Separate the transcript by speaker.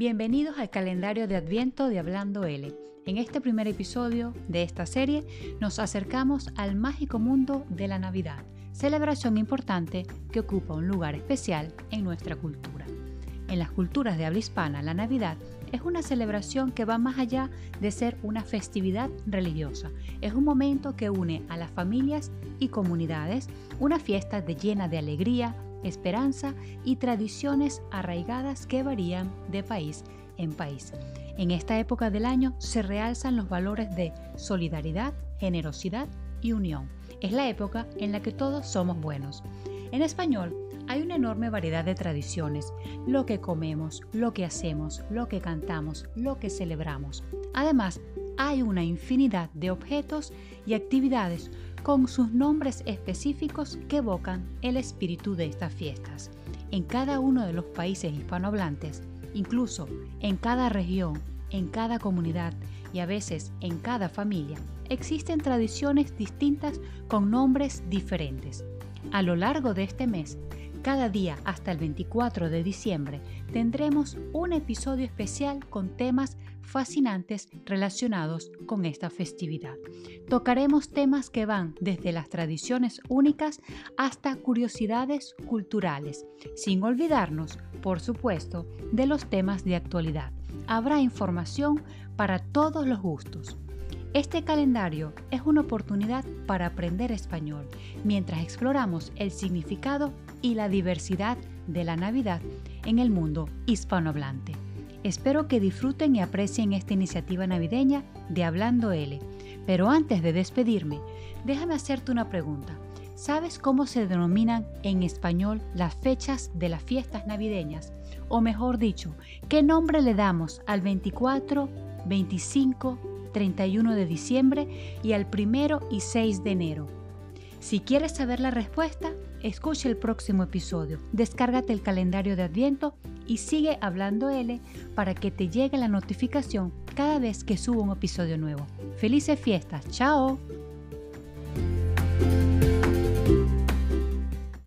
Speaker 1: Bienvenidos al calendario de Adviento de Hablando L. En este primer episodio de esta serie nos acercamos al mágico mundo de la Navidad, celebración importante que ocupa un lugar especial en nuestra cultura. En las culturas de habla hispana, la Navidad es una celebración que va más allá de ser una festividad religiosa. Es un momento que une a las familias y comunidades, una fiesta de llena de alegría, esperanza y tradiciones arraigadas que varían de país en país. En esta época del año se realzan los valores de solidaridad, generosidad y unión. Es la época en la que todos somos buenos. En español una enorme variedad de tradiciones, lo que comemos, lo que hacemos, lo que cantamos, lo que celebramos. Además, hay una infinidad de objetos y actividades con sus nombres específicos que evocan el espíritu de estas fiestas. En cada uno de los países hispanohablantes, incluso en cada región, en cada comunidad y a veces en cada familia, existen tradiciones distintas con nombres diferentes. A lo largo de este mes, cada día hasta el 24 de diciembre tendremos un episodio especial con temas fascinantes relacionados con esta festividad. Tocaremos temas que van desde las tradiciones únicas hasta curiosidades culturales, sin olvidarnos, por supuesto, de los temas de actualidad. Habrá información para todos los gustos. Este calendario es una oportunidad para aprender español mientras exploramos el significado y la diversidad de la Navidad en el mundo hispanohablante. Espero que disfruten y aprecien esta iniciativa navideña de Hablando L. Pero antes de despedirme, déjame hacerte una pregunta. ¿Sabes cómo se denominan en español las fechas de las fiestas navideñas? O mejor dicho, ¿qué nombre le damos al 24, 25, 31 de diciembre y al 1 y 6 de enero? Si quieres saber la respuesta, escucha el próximo episodio, descárgate el calendario de Adviento y sigue hablando L para que te llegue la notificación cada vez que subo un episodio nuevo. Felices fiestas, chao.